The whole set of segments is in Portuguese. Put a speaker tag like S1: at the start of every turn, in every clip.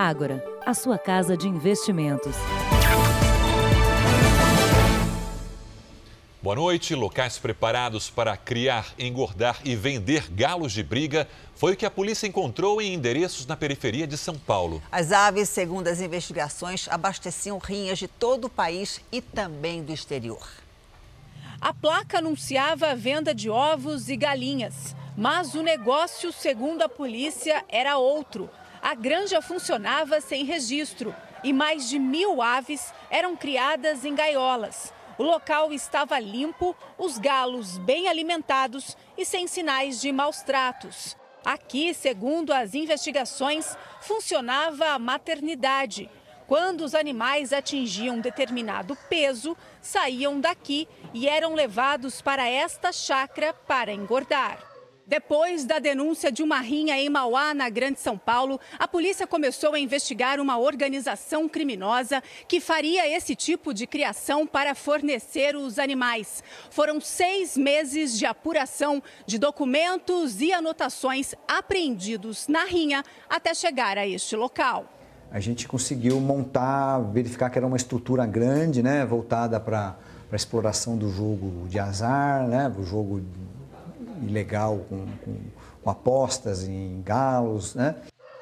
S1: Ágora, a sua casa de investimentos.
S2: Boa noite. Locais preparados para criar, engordar e vender galos de briga foi o que a polícia encontrou em endereços na periferia de São Paulo.
S3: As aves, segundo as investigações, abasteciam rinhas de todo o país e também do exterior.
S4: A placa anunciava a venda de ovos e galinhas, mas o negócio, segundo a polícia, era outro. A granja funcionava sem registro e mais de mil aves eram criadas em gaiolas. O local estava limpo, os galos bem alimentados e sem sinais de maus tratos. Aqui, segundo as investigações, funcionava a maternidade. Quando os animais atingiam determinado peso, saíam daqui e eram levados para esta chácara para engordar. Depois da denúncia de uma rinha em Mauá, na Grande São Paulo, a polícia começou a investigar uma organização criminosa que faria esse tipo de criação para fornecer os animais. Foram seis meses de apuração de documentos e anotações apreendidos na rinha até chegar a este local.
S5: A gente conseguiu montar, verificar que era uma estrutura grande, né, voltada para a exploração do jogo de azar, né, o jogo ilegal com, com, com apostas em galos, né?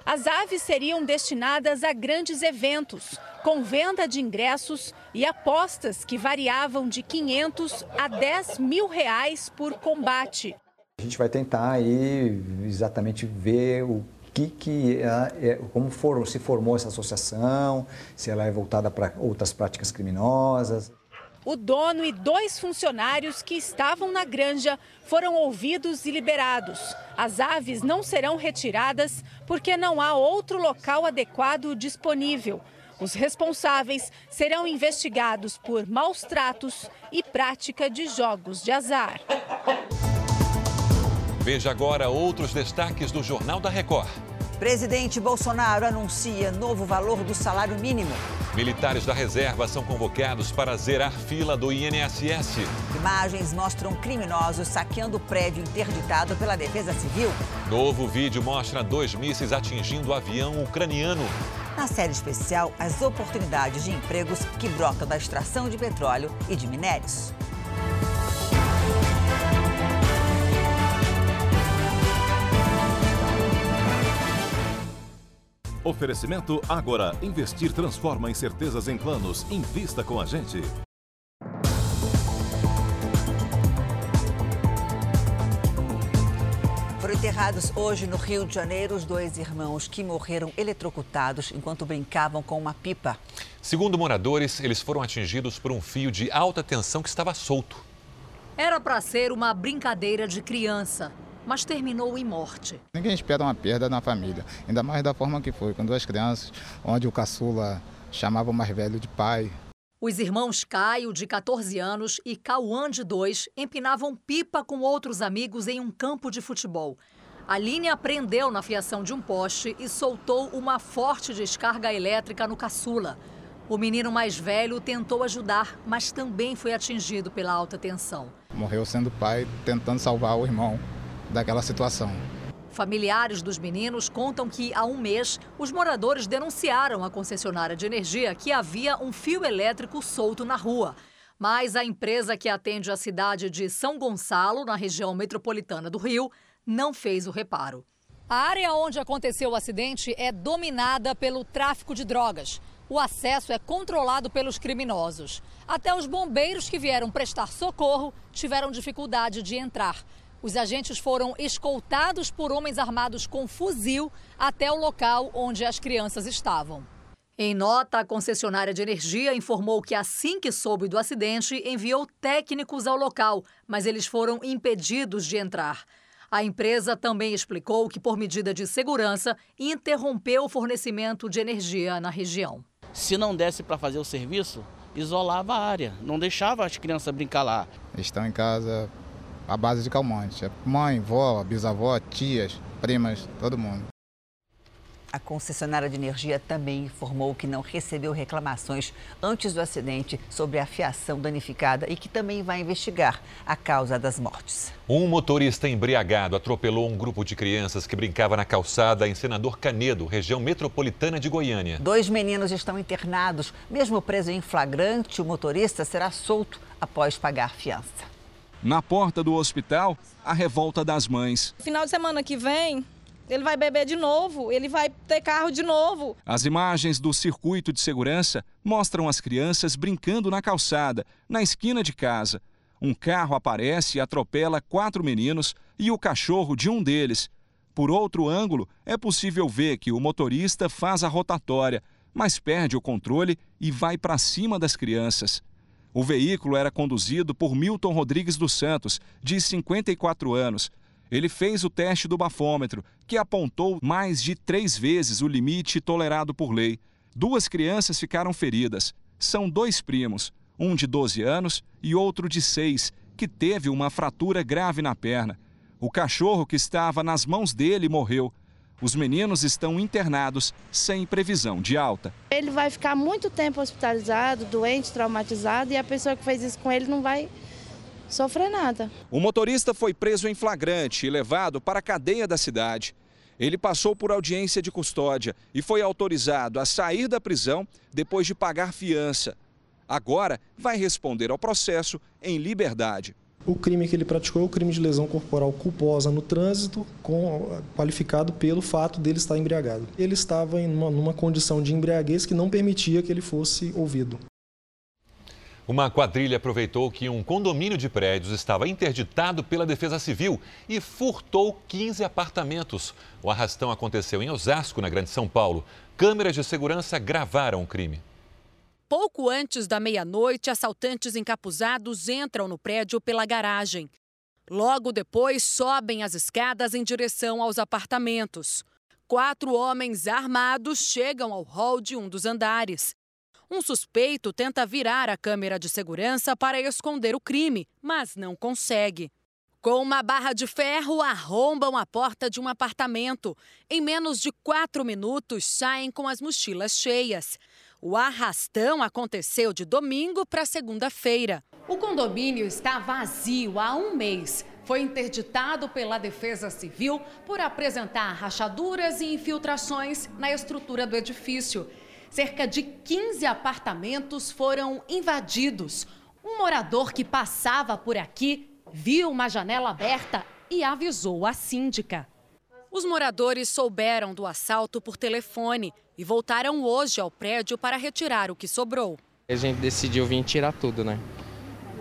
S4: As aves seriam destinadas a grandes eventos, com venda de ingressos e apostas que variavam de 500 a 10 mil reais por combate.
S5: A gente vai tentar aí exatamente ver o que, que é, é como for, se formou essa associação, se ela é voltada para outras práticas criminosas.
S4: O dono e dois funcionários que estavam na granja foram ouvidos e liberados. As aves não serão retiradas porque não há outro local adequado disponível. Os responsáveis serão investigados por maus tratos e prática de jogos de azar.
S2: Veja agora outros destaques do Jornal da Record.
S3: Presidente Bolsonaro anuncia novo valor do salário mínimo.
S2: Militares da reserva são convocados para zerar fila do INSS.
S3: Imagens mostram criminosos saqueando prédio interditado pela Defesa Civil.
S2: Novo vídeo mostra dois mísseis atingindo o avião ucraniano.
S3: Na série especial, as oportunidades de empregos que brotam da extração de petróleo e de minérios.
S6: Oferecimento Agora. Investir transforma incertezas em planos. Invista com a gente.
S3: Foram enterrados hoje no Rio de Janeiro os dois irmãos que morreram eletrocutados enquanto brincavam com uma pipa.
S2: Segundo moradores, eles foram atingidos por um fio de alta tensão que estava solto.
S7: Era para ser uma brincadeira de criança mas terminou em morte.
S8: Ninguém espera uma perda na família, ainda mais da forma que foi, com duas crianças, onde o caçula chamava o mais velho de pai.
S7: Os irmãos Caio, de 14 anos, e Cauã, de 2, empinavam pipa com outros amigos em um campo de futebol. A linha prendeu na fiação de um poste e soltou uma forte descarga elétrica no caçula. O menino mais velho tentou ajudar, mas também foi atingido pela alta tensão.
S8: Morreu sendo pai, tentando salvar o irmão daquela situação.
S7: Familiares dos meninos contam que, há um mês, os moradores denunciaram à concessionária de energia que havia um fio elétrico solto na rua. Mas a empresa que atende a cidade de São Gonçalo, na região metropolitana do Rio, não fez o reparo. A área onde aconteceu o acidente é dominada pelo tráfico de drogas. O acesso é controlado pelos criminosos. Até os bombeiros que vieram prestar socorro tiveram dificuldade de entrar. Os agentes foram escoltados por homens armados com fuzil até o local onde as crianças estavam. Em nota, a concessionária de energia informou que, assim que soube do acidente, enviou técnicos ao local, mas eles foram impedidos de entrar. A empresa também explicou que, por medida de segurança, interrompeu o fornecimento de energia na região.
S9: Se não desse para fazer o serviço, isolava a área, não deixava as crianças brincar lá.
S8: Estão em casa à base de calmante. Mãe, vó, bisavó, tias, primas, todo mundo.
S3: A concessionária de energia também informou que não recebeu reclamações antes do acidente sobre a fiação danificada e que também vai investigar a causa das mortes.
S2: Um motorista embriagado atropelou um grupo de crianças que brincava na calçada em Senador Canedo, região metropolitana de Goiânia.
S3: Dois meninos estão internados. Mesmo preso em flagrante, o motorista será solto após pagar fiança.
S10: Na porta do hospital, a revolta das mães.
S11: Final de semana que vem, ele vai beber de novo, ele vai ter carro de novo.
S10: As imagens do circuito de segurança mostram as crianças brincando na calçada, na esquina de casa. Um carro aparece e atropela quatro meninos e o cachorro de um deles. Por outro ângulo, é possível ver que o motorista faz a rotatória, mas perde o controle e vai para cima das crianças. O veículo era conduzido por Milton Rodrigues dos Santos, de 54 anos. Ele fez o teste do bafômetro, que apontou mais de três vezes o limite tolerado por lei. Duas crianças ficaram feridas. São dois primos, um de 12 anos e outro de 6, que teve uma fratura grave na perna. O cachorro que estava nas mãos dele morreu. Os meninos estão internados sem previsão de alta.
S12: Ele vai ficar muito tempo hospitalizado, doente, traumatizado e a pessoa que fez isso com ele não vai sofrer nada.
S10: O motorista foi preso em flagrante e levado para a cadeia da cidade. Ele passou por audiência de custódia e foi autorizado a sair da prisão depois de pagar fiança. Agora vai responder ao processo em liberdade.
S13: O crime que ele praticou é o crime de lesão corporal culposa no trânsito, com, qualificado pelo fato dele estar embriagado. Ele estava em uma, numa condição de embriaguez que não permitia que ele fosse ouvido.
S2: Uma quadrilha aproveitou que um condomínio de prédios estava interditado pela Defesa Civil e furtou 15 apartamentos. O arrastão aconteceu em Osasco, na Grande São Paulo. Câmeras de segurança gravaram o crime.
S7: Pouco antes da meia-noite, assaltantes encapuzados entram no prédio pela garagem. Logo depois, sobem as escadas em direção aos apartamentos. Quatro homens armados chegam ao hall de um dos andares. Um suspeito tenta virar a câmera de segurança para esconder o crime, mas não consegue. Com uma barra de ferro, arrombam a porta de um apartamento. Em menos de quatro minutos, saem com as mochilas cheias. O arrastão aconteceu de domingo para segunda-feira. O condomínio está vazio há um mês. Foi interditado pela Defesa Civil por apresentar rachaduras e infiltrações na estrutura do edifício. Cerca de 15 apartamentos foram invadidos. Um morador que passava por aqui viu uma janela aberta e avisou a síndica. Os moradores souberam do assalto por telefone e voltaram hoje ao prédio para retirar o que sobrou.
S14: A gente decidiu vir tirar tudo, né?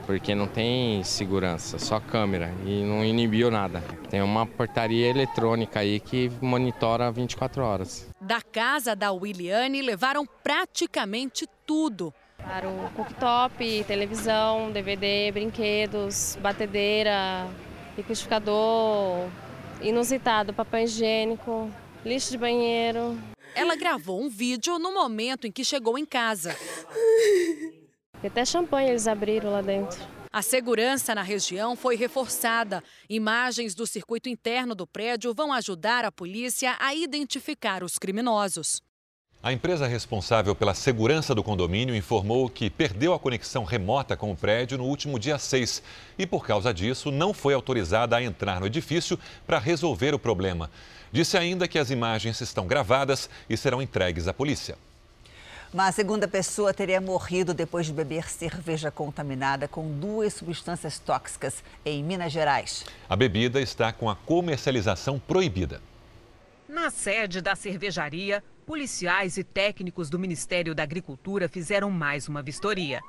S14: Porque não tem segurança, só câmera e não inibiu nada. Tem uma portaria eletrônica aí que monitora 24 horas.
S7: Da casa da Williane levaram praticamente tudo.
S12: Para o cooktop, televisão, DVD, brinquedos, batedeira, liquidificador, inusitado, papel higiênico, lixo de banheiro.
S7: Ela gravou um vídeo no momento em que chegou em casa.
S12: E até champanhe eles abriram lá dentro.
S7: A segurança na região foi reforçada. Imagens do circuito interno do prédio vão ajudar a polícia a identificar os criminosos.
S2: A empresa responsável pela segurança do condomínio informou que perdeu a conexão remota com o prédio no último dia 6 e, por causa disso, não foi autorizada a entrar no edifício para resolver o problema. Disse ainda que as imagens estão gravadas e serão entregues à polícia.
S3: Uma segunda pessoa teria morrido depois de beber cerveja contaminada com duas substâncias tóxicas em Minas Gerais.
S2: A bebida está com a comercialização proibida.
S15: Na sede da cervejaria, policiais e técnicos do Ministério da Agricultura fizeram mais uma vistoria.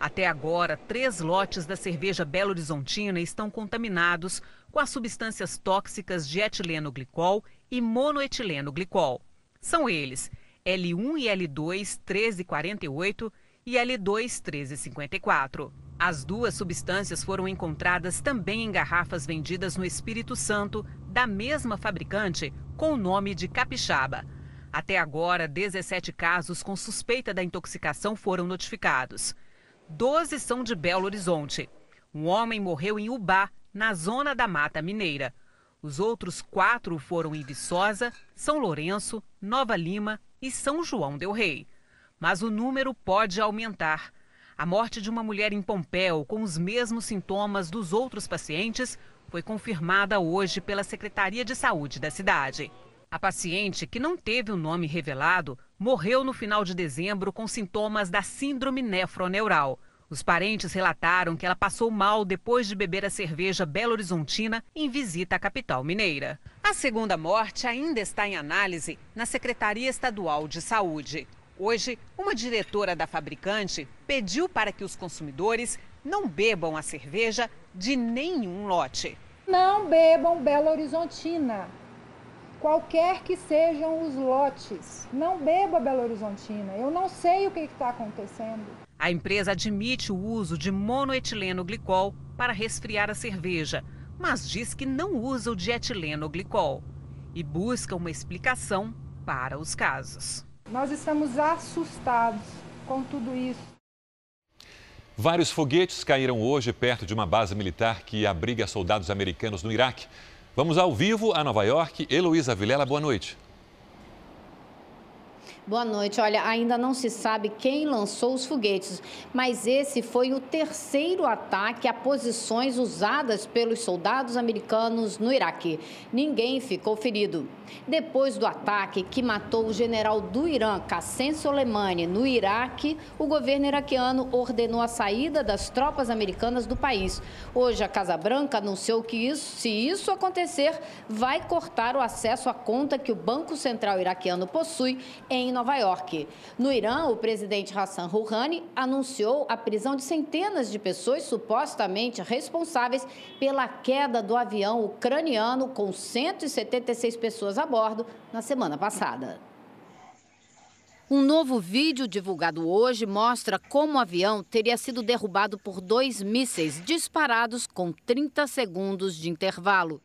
S15: Até agora, três lotes da cerveja Belo Horizontina estão contaminados com as substâncias tóxicas de etileno glicol e monoetileno glicol. São eles L1 e L2 1348 e L2 1354. As duas substâncias foram encontradas também em garrafas vendidas no Espírito Santo, da mesma fabricante, com o nome de Capixaba. Até agora, 17 casos com suspeita da intoxicação foram notificados. 12 são de Belo Horizonte. Um homem morreu em Ubá, na zona da Mata Mineira. Os outros quatro foram em Viçosa, São Lourenço, Nova Lima e São João del Rei. Mas o número pode aumentar. A morte de uma mulher em Pompéu com os mesmos sintomas dos outros pacientes foi confirmada hoje pela Secretaria de Saúde da cidade. A paciente, que não teve o nome revelado, morreu no final de dezembro com sintomas da síndrome nefroneural. Os parentes relataram que ela passou mal depois de beber a cerveja Belo Horizontina em visita à capital mineira. A segunda morte ainda está em análise na Secretaria Estadual de Saúde. Hoje, uma diretora da fabricante pediu para que os consumidores não bebam a cerveja de nenhum lote.
S16: Não bebam Belo Horizontina, qualquer que sejam os lotes. Não beba Belo Horizontina. Eu não sei o que está acontecendo.
S15: A empresa admite o uso de monoetileno glicol para resfriar a cerveja, mas diz que não usa o dietileno glicol e busca uma explicação para os casos.
S16: Nós estamos assustados com tudo isso.
S2: Vários foguetes caíram hoje perto de uma base militar que abriga soldados americanos no Iraque. Vamos ao vivo a Nova York. Heloísa Vilela, boa noite.
S17: Boa noite. Olha, ainda não se sabe quem lançou os foguetes, mas esse foi o terceiro ataque a posições usadas pelos soldados americanos no Iraque. Ninguém ficou ferido. Depois do ataque que matou o general do Irã, Qassem Soleimani, no Iraque, o governo iraquiano ordenou a saída das tropas americanas do país. Hoje, a Casa Branca anunciou que isso, se isso acontecer, vai cortar o acesso à conta que o Banco Central iraquiano possui em Nova York. No Irã, o presidente Hassan Rouhani anunciou a prisão de centenas de pessoas supostamente responsáveis pela queda do avião ucraniano com 176 pessoas a bordo na semana passada. Um novo vídeo divulgado hoje mostra como o avião teria sido derrubado por dois mísseis disparados com 30 segundos de intervalo.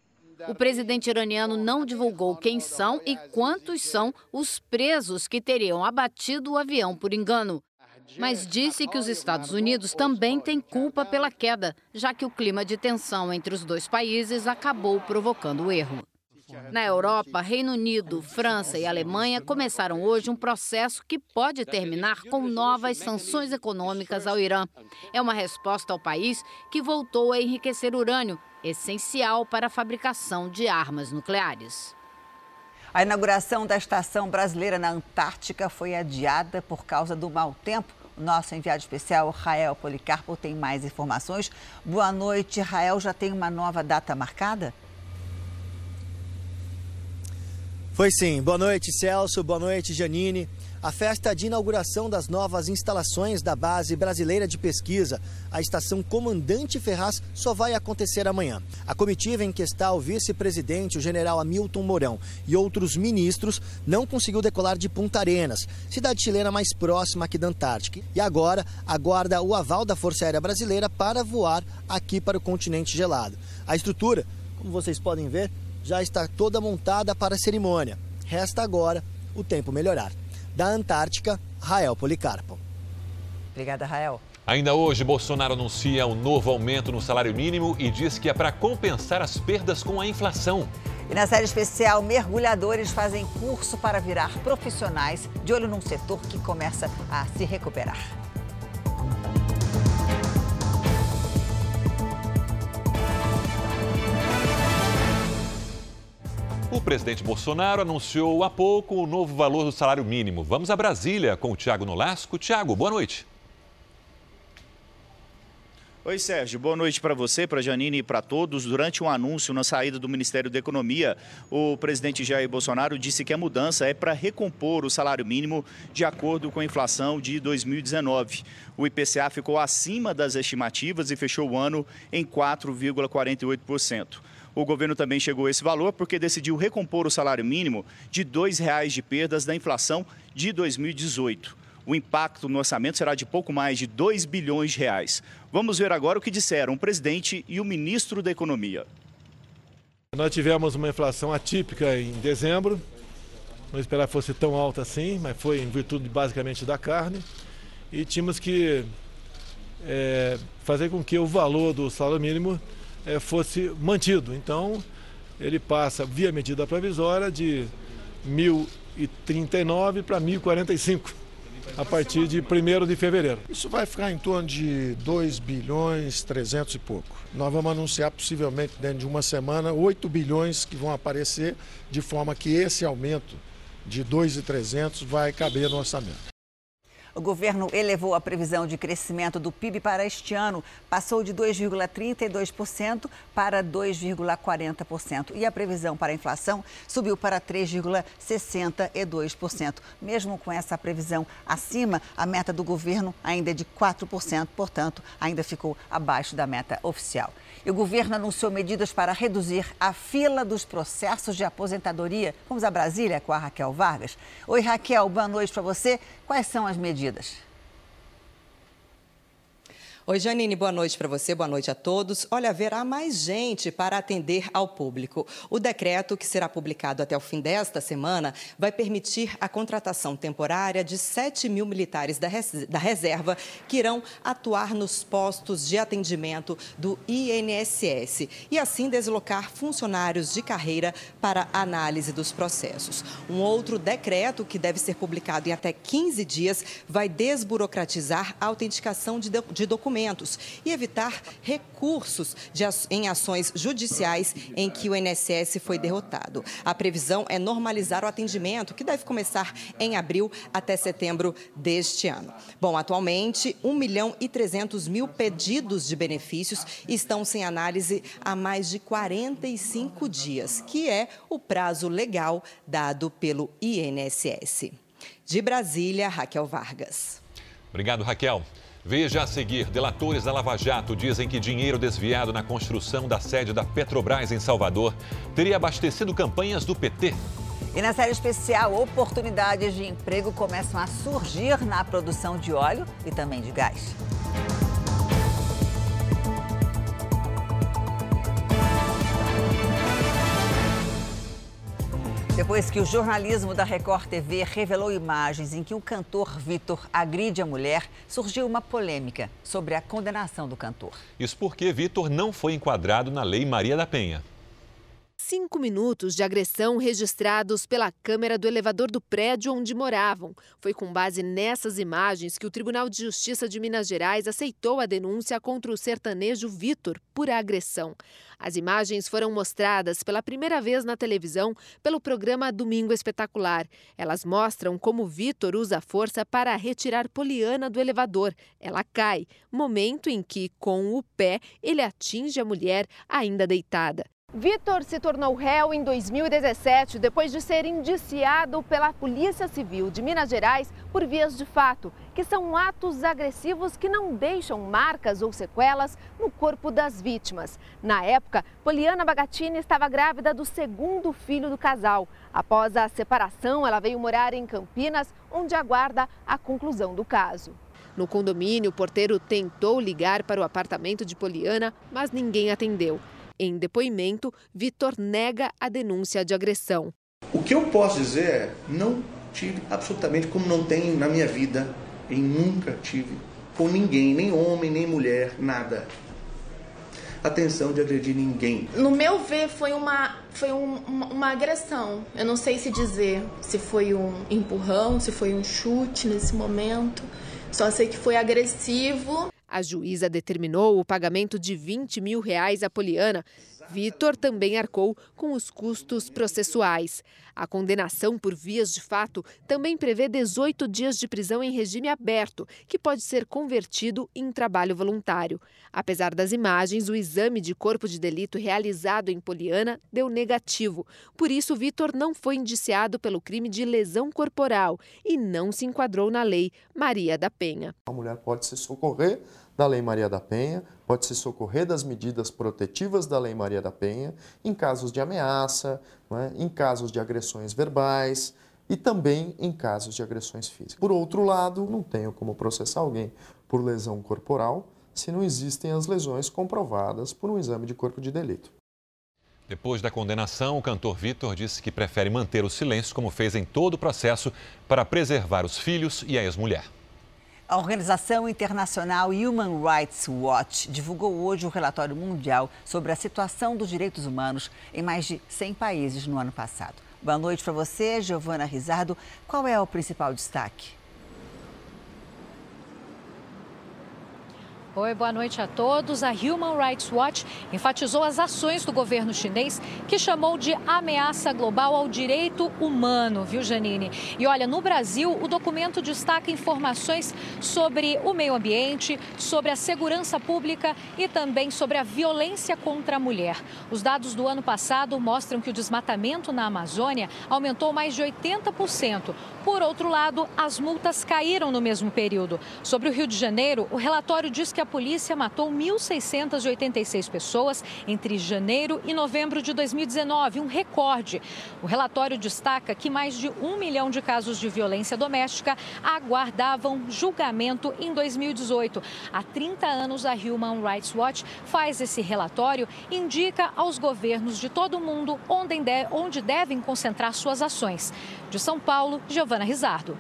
S17: O presidente iraniano não divulgou quem são e quantos são os presos que teriam abatido o avião por engano. Mas disse que os Estados Unidos também têm culpa pela queda, já que o clima de tensão entre os dois países acabou provocando o erro. Na Europa, Reino Unido, França e Alemanha começaram hoje um processo que pode terminar com novas sanções econômicas ao Irã. É uma resposta ao país que voltou a enriquecer urânio, essencial para a fabricação de armas nucleares.
S3: A inauguração da estação brasileira na Antártica foi adiada por causa do mau tempo. O nosso enviado especial, Rael Policarpo, tem mais informações. Boa noite, Rael. Já tem uma nova data marcada?
S18: Foi sim. Boa noite, Celso. Boa noite, Janine. A festa de inauguração das novas instalações da Base Brasileira de Pesquisa, a estação Comandante Ferraz, só vai acontecer amanhã. A comitiva em que está o vice-presidente, o general Hamilton Mourão, e outros ministros não conseguiu decolar de Punta Arenas, cidade chilena mais próxima aqui da Antártica. E agora aguarda o aval da Força Aérea Brasileira para voar aqui para o continente gelado. A estrutura, como vocês podem ver, já está toda montada para a cerimônia. Resta agora o tempo melhorar. Da Antártica, Rael Policarpo.
S3: Obrigada, Rael.
S2: Ainda hoje, Bolsonaro anuncia um novo aumento no salário mínimo e diz que é para compensar as perdas com a inflação.
S3: E na série especial, mergulhadores fazem curso para virar profissionais de olho num setor que começa a se recuperar.
S2: O presidente Bolsonaro anunciou há pouco o novo valor do salário mínimo. Vamos a Brasília com o Tiago Nolasco. Tiago, boa noite.
S19: Oi, Sérgio. Boa noite para você, para Janine e para todos. Durante um anúncio na saída do Ministério da Economia, o presidente Jair Bolsonaro disse que a mudança é para recompor o salário mínimo de acordo com a inflação de 2019. O IPCA ficou acima das estimativas e fechou o ano em 4,48%. O governo também chegou a esse valor porque decidiu recompor o salário mínimo de R$ 2,00 de perdas da inflação de 2018. O impacto no orçamento será de pouco mais de 2 bilhões de reais. Vamos ver agora o que disseram o presidente e o ministro da Economia.
S20: Nós tivemos uma inflação atípica em dezembro. Não esperava que fosse tão alta assim, mas foi em virtude basicamente da carne. E tínhamos que é, fazer com que o valor do salário mínimo é, fosse mantido. Então, ele passa via medida provisória de 1.039 para 1.045 a partir de 1 de fevereiro.
S21: Isso vai ficar em torno de 2 bilhões 300 e pouco. Nós vamos anunciar possivelmente dentro de uma semana 8 bilhões que vão aparecer, de forma que esse aumento de 2,300 vai caber no orçamento.
S3: O governo elevou a previsão de crescimento do PIB para este ano, passou de 2,32% para 2,40%. E a previsão para a inflação subiu para 3,62%. Mesmo com essa previsão acima, a meta do governo ainda é de 4%, portanto, ainda ficou abaixo da meta oficial. E o governo anunciou medidas para reduzir a fila dos processos de aposentadoria. Vamos a Brasília com a Raquel Vargas. Oi, Raquel, boa noite para você. Quais são as medidas?
S22: Oi, Janine, boa noite para você, boa noite a todos. Olha, haverá mais gente para atender ao público. O decreto, que será publicado até o fim desta semana, vai permitir a contratação temporária de 7 mil militares da reserva que irão atuar nos postos de atendimento do INSS e assim deslocar funcionários de carreira para análise dos processos. Um outro decreto, que deve ser publicado em até 15 dias, vai desburocratizar a autenticação de documentos documentos e evitar recursos de, em ações judiciais em que o INSS foi derrotado. A previsão é normalizar o atendimento, que deve começar em abril até setembro deste ano. Bom, atualmente, 1 milhão e 300 mil pedidos de benefícios estão sem análise há mais de 45 dias, que é o prazo legal dado pelo INSS. De Brasília, Raquel Vargas.
S2: Obrigado, Raquel. Veja a seguir: delatores da Lava Jato dizem que dinheiro desviado na construção da sede da Petrobras em Salvador teria abastecido campanhas do PT.
S3: E na série especial, oportunidades de emprego começam a surgir na produção de óleo e também de gás. Depois que o jornalismo da Record TV revelou imagens em que o cantor Vitor agride a mulher, surgiu uma polêmica sobre a condenação do cantor.
S2: Isso porque Vitor não foi enquadrado na Lei Maria da Penha.
S23: Cinco minutos de agressão registrados pela câmera do elevador do prédio onde moravam. Foi com base nessas imagens que o Tribunal de Justiça de Minas Gerais aceitou a denúncia contra o sertanejo Vitor por agressão. As imagens foram mostradas pela primeira vez na televisão pelo programa Domingo Espetacular. Elas mostram como Vitor usa força para retirar Poliana do elevador. Ela cai, momento em que, com o pé, ele atinge a mulher ainda deitada.
S24: Vitor se tornou réu em 2017 depois de ser indiciado pela Polícia Civil de Minas Gerais por vias de fato, que são atos agressivos que não deixam marcas ou sequelas no corpo das vítimas. Na época, Poliana Bagatini estava grávida do segundo filho do casal. Após a separação, ela veio morar em Campinas, onde aguarda a conclusão do caso.
S23: No condomínio, o porteiro tentou ligar para o apartamento de Poliana, mas ninguém atendeu. Em depoimento, Vitor nega a denúncia de agressão.
S25: O que eu posso dizer é, não tive absolutamente como não tenho na minha vida e nunca tive com ninguém, nem homem, nem mulher, nada. Atenção de agredir ninguém.
S26: No meu ver, foi uma, foi um, uma, uma agressão. Eu não sei se dizer se foi um empurrão, se foi um chute nesse momento. Só sei que foi agressivo.
S23: A juíza determinou o pagamento de 20 mil reais a Poliana. Vitor também arcou com os custos processuais. A condenação por vias de fato também prevê 18 dias de prisão em regime aberto, que pode ser convertido em trabalho voluntário. Apesar das imagens, o exame de corpo de delito realizado em Poliana deu negativo. Por isso, Vitor não foi indiciado pelo crime de lesão corporal e não se enquadrou na lei Maria da Penha.
S27: A mulher pode se socorrer da Lei Maria da Penha, pode se socorrer das medidas protetivas da Lei Maria da Penha em casos de ameaça, é? em casos de agressões verbais e também em casos de agressões físicas. Por outro lado, não tenho como processar alguém por lesão corporal se não existem as lesões comprovadas por um exame de corpo de delito.
S2: Depois da condenação, o cantor Vitor disse que prefere manter o silêncio, como fez em todo o processo, para preservar os filhos e a ex-mulher.
S3: A organização internacional Human Rights Watch divulgou hoje o relatório mundial sobre a situação dos direitos humanos em mais de 100 países no ano passado. Boa noite para você, Giovana Rizardo. Qual é o principal destaque?
S7: Oi, boa noite a todos. A Human Rights Watch enfatizou as ações do governo chinês, que chamou de ameaça global ao direito humano, viu, Janine? E olha, no Brasil, o documento destaca informações sobre o meio ambiente, sobre a segurança pública e também sobre a violência contra a mulher. Os dados do ano passado mostram que o desmatamento na Amazônia aumentou mais de 80%. Por outro lado, as multas caíram no mesmo período. Sobre o Rio de Janeiro, o relatório diz que a polícia matou 1.686 pessoas entre janeiro e novembro de 2019, um recorde. O relatório destaca que mais de um milhão de casos de violência doméstica aguardavam julgamento em 2018. Há 30 anos, a Human Rights Watch faz esse relatório e indica aos governos de todo o mundo onde devem concentrar suas ações. De São Paulo, Giovana Rizardo.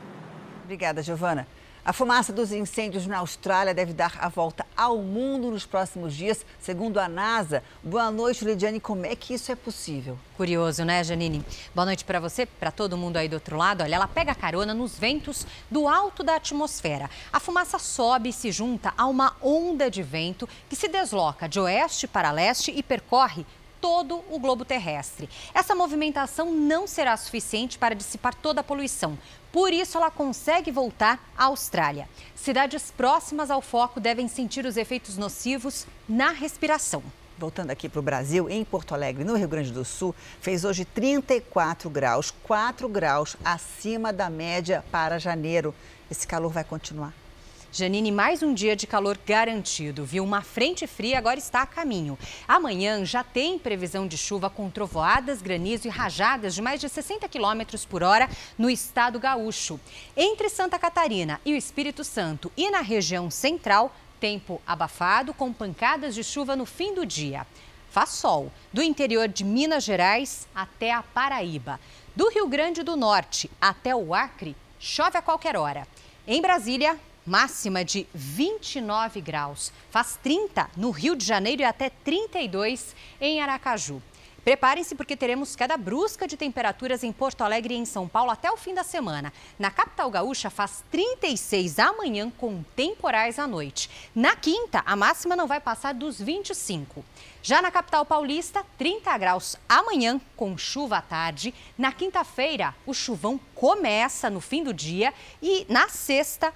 S3: Obrigada, Giovana. A fumaça dos incêndios na Austrália deve dar a volta ao mundo nos próximos dias, segundo a NASA. Boa noite, Lidiane. Como é que isso é possível?
S28: Curioso, né, Janine? Boa noite para você, para todo mundo aí do outro lado. Olha, ela pega carona nos ventos do alto da atmosfera. A fumaça sobe e se junta a uma onda de vento que se desloca de oeste para leste e percorre todo o globo terrestre. Essa movimentação não será suficiente para dissipar toda a poluição. Por isso, ela consegue voltar à Austrália. Cidades próximas ao foco devem sentir os efeitos nocivos na respiração.
S3: Voltando aqui para o Brasil, em Porto Alegre, no Rio Grande do Sul, fez hoje 34 graus, 4 graus acima da média para janeiro. Esse calor vai continuar.
S28: Janine, mais um dia de calor garantido, viu? Uma frente fria agora está a caminho. Amanhã já tem previsão de chuva com trovoadas, granizo e rajadas de mais de 60 km por hora no estado gaúcho. Entre Santa Catarina e o Espírito Santo e na região central, tempo abafado com pancadas de chuva no fim do dia. Faz sol, do interior de Minas Gerais até a Paraíba. Do Rio Grande do Norte até o Acre, chove a qualquer hora. Em Brasília, máxima de 29 graus. Faz 30 no Rio de Janeiro e até 32 em Aracaju. Preparem-se porque teremos queda brusca de temperaturas em Porto Alegre e em São Paulo até o fim da semana. Na capital gaúcha faz 36 amanhã com temporais à noite. Na quinta, a máxima não vai passar dos 25. Já na capital paulista, 30 graus amanhã com chuva à tarde. Na quinta-feira, o chuvão começa no fim do dia e na sexta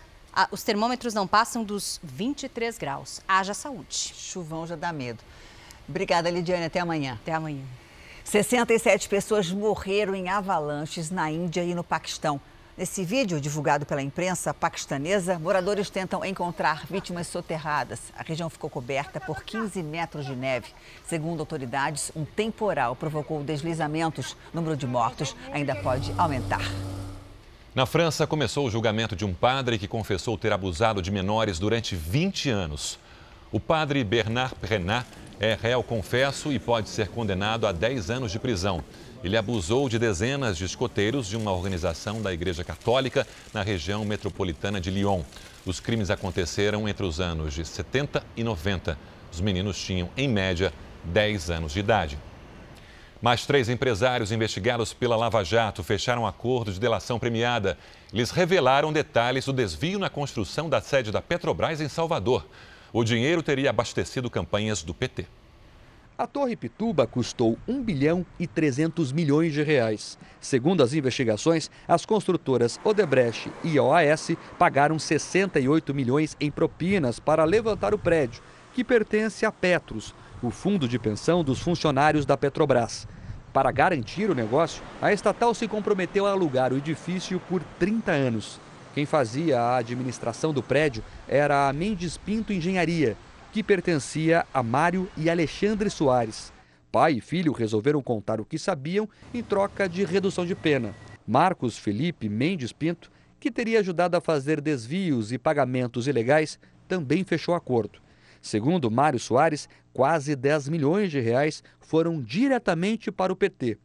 S28: os termômetros não passam dos 23 graus. Haja saúde.
S3: Chuvão já dá medo. Obrigada, Lidiane. Até amanhã.
S28: Até amanhã.
S3: 67 pessoas morreram em avalanches na Índia e no Paquistão. Nesse vídeo, divulgado pela imprensa paquistanesa, moradores tentam encontrar vítimas soterradas. A região ficou coberta por 15 metros de neve. Segundo autoridades, um temporal provocou deslizamentos. O número de mortos ainda pode aumentar.
S2: Na França, começou o julgamento de um padre que confessou ter abusado de menores durante 20 anos. O padre Bernard Prenat é réu confesso e pode ser condenado a 10 anos de prisão. Ele abusou de dezenas de escoteiros de uma organização da Igreja Católica na região metropolitana de Lyon. Os crimes aconteceram entre os anos de 70 e 90. Os meninos tinham, em média, 10 anos de idade. Mais três empresários investigados pela Lava Jato fecharam um acordo de delação premiada. Eles revelaram detalhes do desvio na construção da sede da Petrobras em Salvador. O dinheiro teria abastecido campanhas do PT.
S29: A Torre Pituba custou 1 bilhão e 300 milhões de reais. Segundo as investigações, as construtoras Odebrecht e OAS pagaram 68 milhões em propinas para levantar o prédio, que pertence a Petros, o fundo de pensão dos funcionários da Petrobras. Para garantir o negócio, a estatal se comprometeu a alugar o edifício por 30 anos. Quem fazia a administração do prédio era a Mendes Pinto Engenharia, que pertencia a Mário e Alexandre Soares. Pai e filho resolveram contar o que sabiam em troca de redução de pena. Marcos Felipe Mendes Pinto, que teria ajudado a fazer desvios e pagamentos ilegais, também fechou acordo. Segundo Mário Soares, quase 10 milhões de reais foram diretamente para o PT.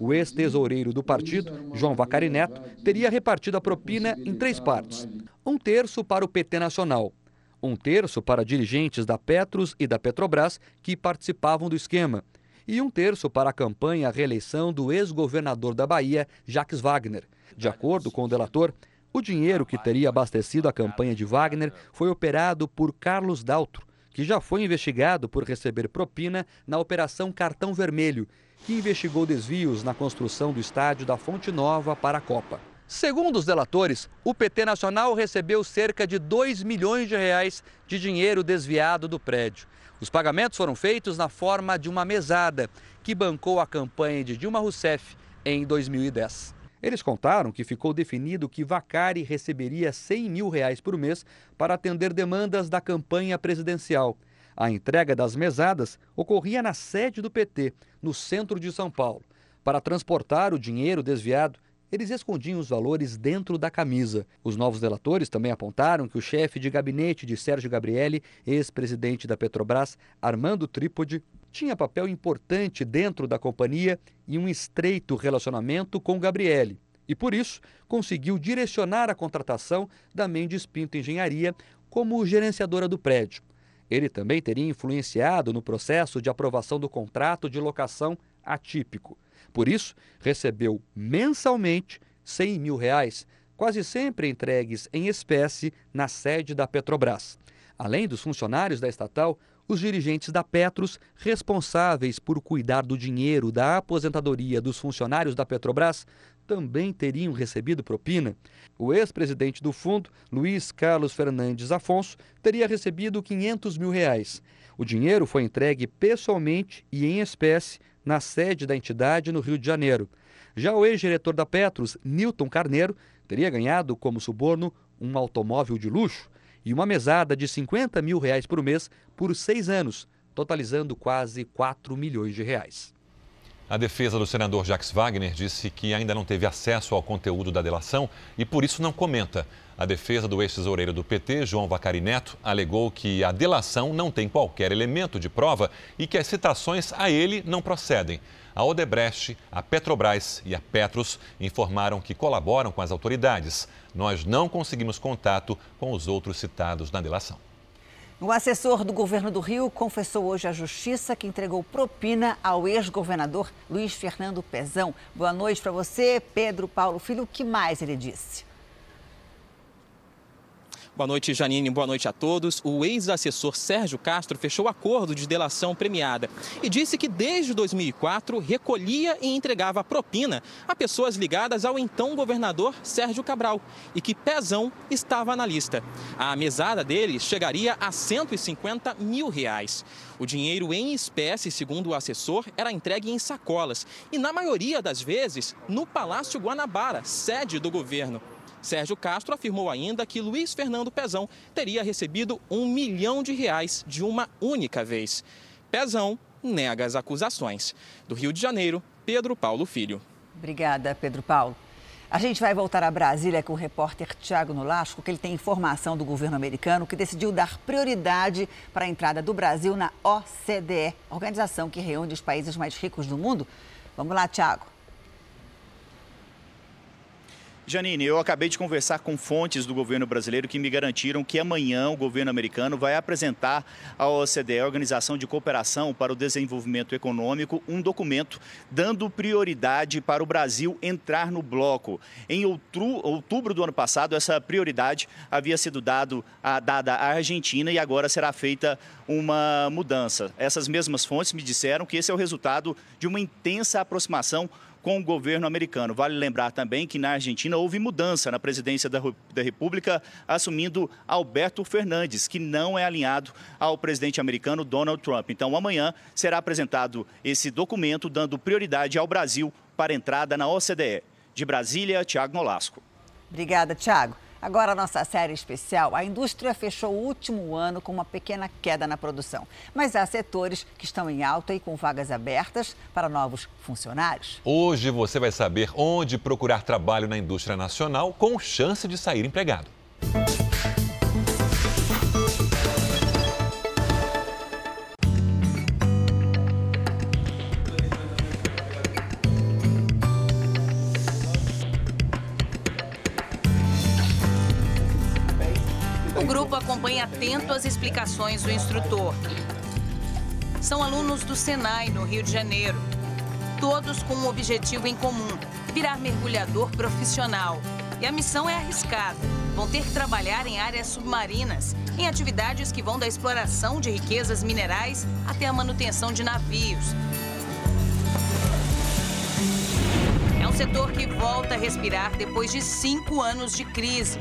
S29: O ex-tesoureiro do partido, João Vacari Neto, teria repartido a propina em três partes: um terço para o PT Nacional, um terço para dirigentes da Petros e da Petrobras que participavam do esquema, e um terço para a campanha à reeleição do ex-governador da Bahia, Jacques Wagner. De acordo com o delator, o dinheiro que teria abastecido a campanha de Wagner foi operado por Carlos Daltro, que já foi investigado por receber propina na Operação Cartão Vermelho, que investigou desvios na construção do estádio da Fonte Nova para a Copa. Segundo os delatores, o PT Nacional recebeu cerca de 2 milhões de reais de dinheiro desviado do prédio. Os pagamentos foram feitos na forma de uma mesada que bancou a campanha de Dilma Rousseff em 2010. Eles contaram que ficou definido que Vacari receberia 100 mil reais por mês para atender demandas da campanha presidencial. A entrega das mesadas ocorria na sede do PT, no centro de São Paulo. Para transportar o dinheiro desviado, eles escondiam os valores dentro da camisa. Os novos delatores também apontaram que o chefe de gabinete de Sérgio Gabrielli, ex-presidente da Petrobras, Armando Trípode, tinha papel importante dentro da companhia e um estreito relacionamento com Gabriele. E por isso conseguiu direcionar a contratação da Mendes Pinto Engenharia como gerenciadora do prédio. Ele também teria influenciado no processo de aprovação do contrato de locação atípico. Por isso, recebeu mensalmente 100 mil reais, quase sempre entregues em espécie na sede da Petrobras. Além dos funcionários da estatal, os dirigentes da Petros, responsáveis por cuidar do dinheiro da aposentadoria dos funcionários da Petrobras, também teriam recebido propina. O ex-presidente do fundo, Luiz Carlos Fernandes Afonso, teria recebido 500 mil reais. O dinheiro foi entregue pessoalmente e em espécie na sede da entidade no Rio de Janeiro. Já o ex-diretor da Petros, Newton Carneiro, teria ganhado como suborno um automóvel de luxo e uma mesada de 50 mil reais por mês por seis anos, totalizando quase 4 milhões de reais.
S2: A defesa do senador Jacques Wagner disse que ainda não teve acesso ao conteúdo da delação e por isso não comenta. A defesa do ex-tesoureiro do PT, João Vacari Neto, alegou que a delação não tem qualquer elemento de prova e que as citações a ele não procedem. A Odebrecht, a Petrobras e a Petros informaram que colaboram com as autoridades. Nós não conseguimos contato com os outros citados na delação.
S3: Um assessor do governo do Rio confessou hoje à Justiça que entregou propina ao ex-governador Luiz Fernando Pezão. Boa noite para você, Pedro Paulo Filho. O que mais ele disse?
S30: Boa noite, Janine. Boa noite a todos. O ex-assessor Sérgio Castro fechou acordo de delação premiada e disse que desde 2004 recolhia e entregava propina a pessoas ligadas ao então governador Sérgio Cabral e que Pezão estava na lista. A mesada dele chegaria a 150 mil reais. O dinheiro em espécie, segundo o assessor, era entregue em sacolas e, na maioria das vezes, no Palácio Guanabara, sede do governo. Sérgio Castro afirmou ainda que Luiz Fernando Pezão teria recebido um milhão de reais de uma única vez. Pezão nega as acusações. Do Rio de Janeiro, Pedro Paulo Filho.
S3: Obrigada, Pedro Paulo. A gente vai voltar a Brasília com o repórter Tiago Nolasco, que ele tem informação do governo americano que decidiu dar prioridade para a entrada do Brasil na OCDE, organização que reúne os países mais ricos do mundo. Vamos lá, Tiago.
S19: Janine, eu acabei de conversar com fontes do governo brasileiro que me garantiram que amanhã o governo americano vai apresentar à OCDE, a Organização de Cooperação para o Desenvolvimento Econômico, um documento dando prioridade para o Brasil entrar no bloco. Em outubro do ano passado, essa prioridade havia sido dado, dada à Argentina e agora será feita uma mudança. Essas mesmas fontes me disseram que esse é o resultado de uma intensa aproximação com o governo americano. Vale lembrar também que na Argentina houve mudança na presidência da, da República, assumindo Alberto Fernandes, que não é alinhado ao presidente americano Donald Trump. Então, amanhã será apresentado esse documento dando prioridade ao Brasil para entrada na OCDE. De Brasília, Tiago Nolasco.
S3: Obrigada, Tiago. Agora, nossa série especial. A indústria fechou o último ano com uma pequena queda na produção. Mas há setores que estão em alta e com vagas abertas para novos funcionários.
S2: Hoje você vai saber onde procurar trabalho na indústria nacional com chance de sair empregado.
S31: Atento as explicações do instrutor. São alunos do Senai, no Rio de Janeiro. Todos com um objetivo em comum: virar mergulhador profissional. E a missão é arriscada. Vão ter que trabalhar em áreas submarinas, em atividades que vão da exploração de riquezas minerais até a manutenção de navios. É um setor que volta a respirar depois de cinco anos de crise.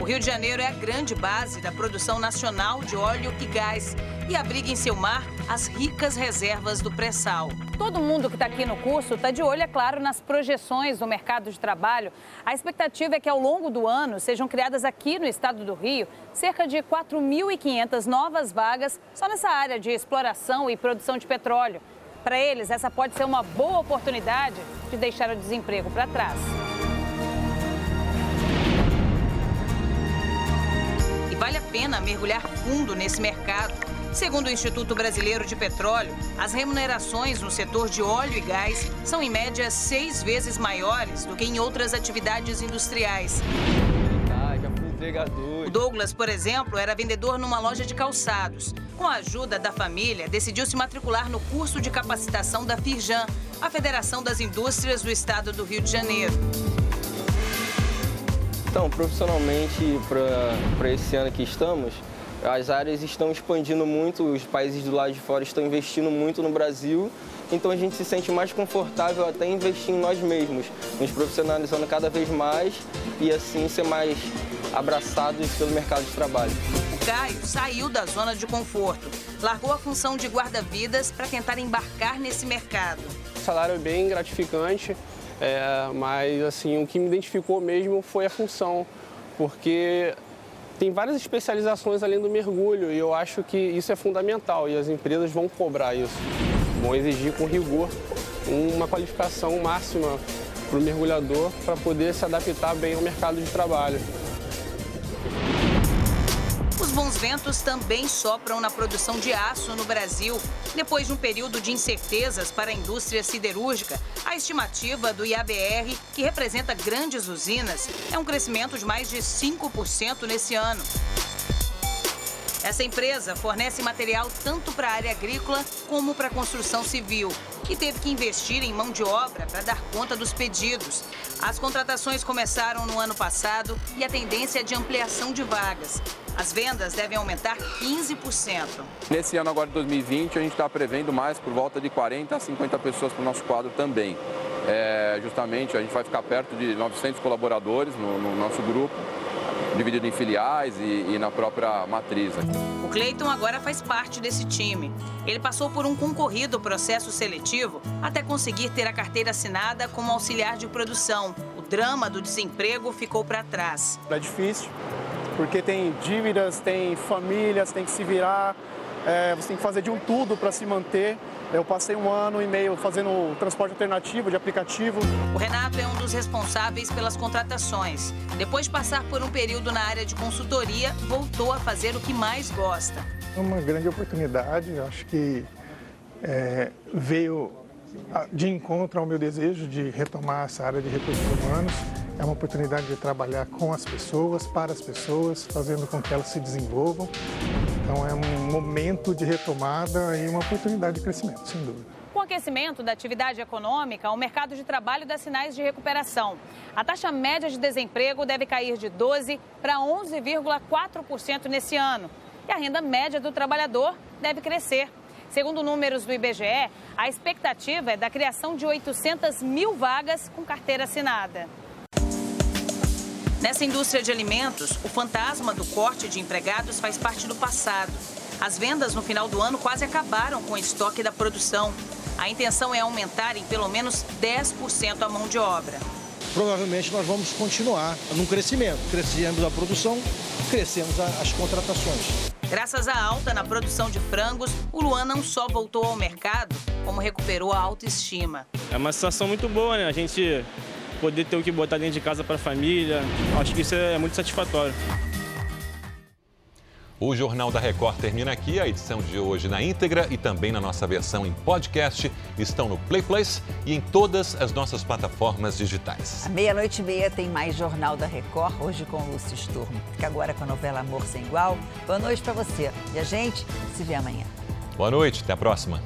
S31: O Rio de Janeiro é a grande base da produção nacional de óleo e gás e abriga em seu mar as ricas reservas do pré-sal.
S4: Todo mundo que está aqui no curso está de olho, é claro, nas projeções do mercado de trabalho. A expectativa é que ao longo do ano sejam criadas aqui no estado do Rio cerca de 4.500 novas vagas só nessa área de exploração e produção de petróleo. Para eles, essa pode ser uma boa oportunidade de deixar o desemprego para trás.
S31: Vale a pena mergulhar fundo nesse mercado. Segundo o Instituto Brasileiro de Petróleo, as remunerações no setor de óleo e gás são, em média, seis vezes maiores do que em outras atividades industriais. O Douglas, por exemplo, era vendedor numa loja de calçados. Com a ajuda da família, decidiu se matricular no curso de capacitação da Firjan, a Federação das Indústrias do Estado do Rio de Janeiro.
S32: Então, profissionalmente, para esse ano que estamos, as áreas estão expandindo muito, os países do lado de fora estão investindo muito no Brasil, então a gente se sente mais confortável até investir em nós mesmos, nos profissionalizando cada vez mais e assim ser mais abraçados pelo mercado de trabalho.
S31: O Caio saiu da zona de conforto, largou a função de guarda-vidas para tentar embarcar nesse mercado.
S33: O salário é bem gratificante, é, mas assim, o que me identificou mesmo foi a função, porque tem várias especializações além do mergulho e eu acho que isso é fundamental e as empresas vão cobrar isso. Vão exigir com rigor uma qualificação máxima para o mergulhador para poder se adaptar bem ao mercado de trabalho.
S31: Os bons ventos também sopram na produção de aço no Brasil. Depois de um período de incertezas para a indústria siderúrgica, a estimativa do IABR, que representa grandes usinas, é um crescimento de mais de 5% nesse ano. Essa empresa fornece material tanto para a área agrícola como para a construção civil e teve que investir em mão de obra para dar conta dos pedidos. As contratações começaram no ano passado e a tendência é de ampliação de vagas. As vendas devem aumentar 15%.
S34: Nesse ano agora de 2020, a gente está prevendo mais por volta de 40 a 50 pessoas para o nosso quadro também. É, justamente, a gente vai ficar perto de 900 colaboradores no, no nosso grupo dividido em filiais e, e na própria matriz.
S31: O Cleiton agora faz parte desse time. Ele passou por um concorrido processo seletivo até conseguir ter a carteira assinada como auxiliar de produção. O drama do desemprego ficou para trás.
S33: É difícil, porque tem dívidas, tem famílias, tem que se virar, é, você tem que fazer de um tudo para se manter. Eu passei um ano e meio fazendo transporte alternativo de aplicativo.
S31: O Renato é um dos responsáveis pelas contratações. Depois de passar por um período na área de consultoria, voltou a fazer o que mais gosta.
S33: É uma grande oportunidade, acho que é, veio de encontro ao meu desejo de retomar essa área de recursos humanos. É uma oportunidade de trabalhar com as pessoas, para as pessoas, fazendo com que elas se desenvolvam. Então é um momento de retomada e uma oportunidade de crescimento, sem dúvida.
S4: Com o aquecimento da atividade econômica, o mercado de trabalho dá sinais de recuperação. A taxa média de desemprego deve cair de 12% para 11,4% nesse ano. E a renda média do trabalhador deve crescer. Segundo números do IBGE, a expectativa é da criação de 800 mil vagas com carteira assinada.
S31: Nessa indústria de alimentos, o fantasma do corte de empregados faz parte do passado. As vendas no final do ano quase acabaram com o estoque da produção. A intenção é aumentar em pelo menos 10% a mão de obra.
S35: Provavelmente nós vamos continuar num crescimento. Crescemos a produção, crescemos as contratações.
S31: Graças à alta na produção de frangos, o Luan não só voltou ao mercado, como recuperou a autoestima.
S33: É uma situação muito boa, né? A gente poder ter o que botar dentro de casa para a família, acho que isso é muito satisfatório.
S2: O Jornal da Record termina aqui. A edição de hoje na íntegra e também na nossa versão em podcast estão no Play Place e em todas as nossas plataformas digitais.
S3: À meia-noite e meia tem mais Jornal da Record, hoje com Lúcio Sturmo. Fica agora com a novela Amor Sem Igual. Boa noite para você. E a gente se vê amanhã.
S2: Boa noite, até a próxima.